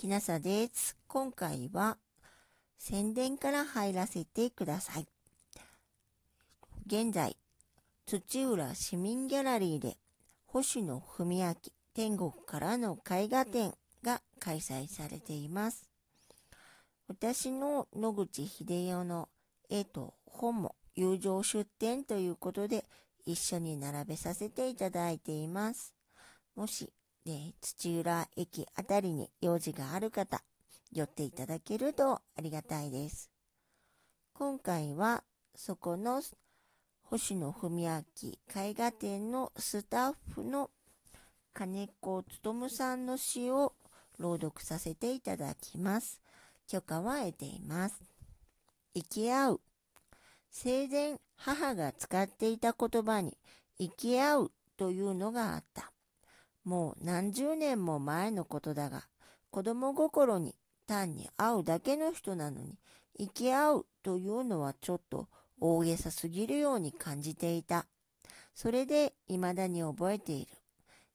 きなさです。今回は宣伝から入らせてください。現在、土浦市民ギャラリーで星野文明天国からの絵画展が開催されています。私の野口秀夫の絵と本も友情出展ということで一緒に並べさせていただいています。もしで、土浦駅あたりに用事がある方、寄っていただけるとありがたいです。今回は、そこの星野文明絵画展のスタッフの金子勉さんの詩を朗読させていただきます。許可は得ています。生き合う。生前母が使っていた言葉に生き合うというのがあった。もう何十年も前のことだが、子供心に単に会うだけの人なのに、生き合うというのはちょっと大げさすぎるように感じていた。それで未だに覚えている。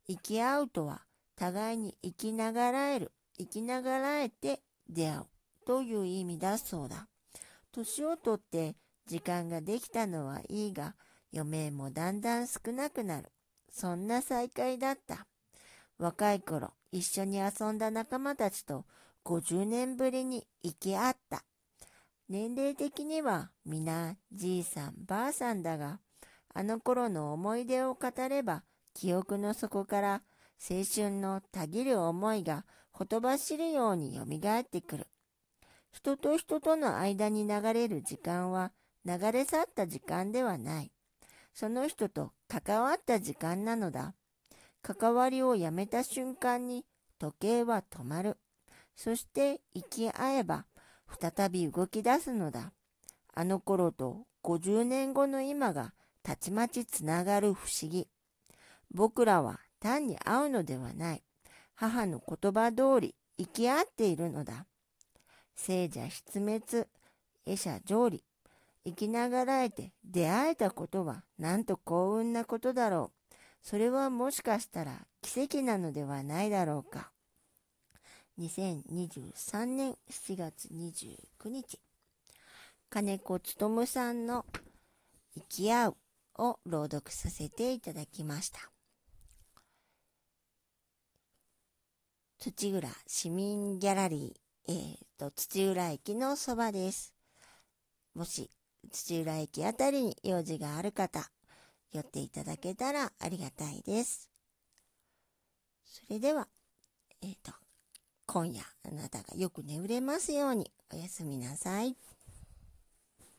生き合うとは、互いに生きながらえる、生きながらえて出会うという意味だそうだ。年をとって時間ができたのはいいが、余命もだんだん少なくなる。そんな再会だった。若い頃、一緒に遊んだ仲間たちと50年ぶりに行き合った。年齢的には皆じいさんばあさんだが、あの頃の思い出を語れば、記憶の底から青春のたぎる思いがほとばしるようによみがえってくる。人と人との間に流れる時間は流れ去った時間ではない。その人と関わった時間なのだ。関わりをやめた瞬間に時計は止まる。そして生き合えば再び動き出すのだ。あの頃と50年後の今がたちまちつながる不思議。僕らは単に会うのではない。母の言葉通り生き合っているのだ。聖者失滅、絵者上理。生きながらえて出会えたことはなんと幸運なことだろう。それはもしかしたら奇跡なのではないだろうか。2023年7月29日、金子勉さんの生き合うを朗読させていただきました。土浦市民ギャラリー、えーと、土浦駅のそばです。もし土浦駅あたりに用事がある方、寄っていただけたらありがたいです。それでは、えっ、ー、と、今夜あなたがよく眠れますようにおやすみなさい。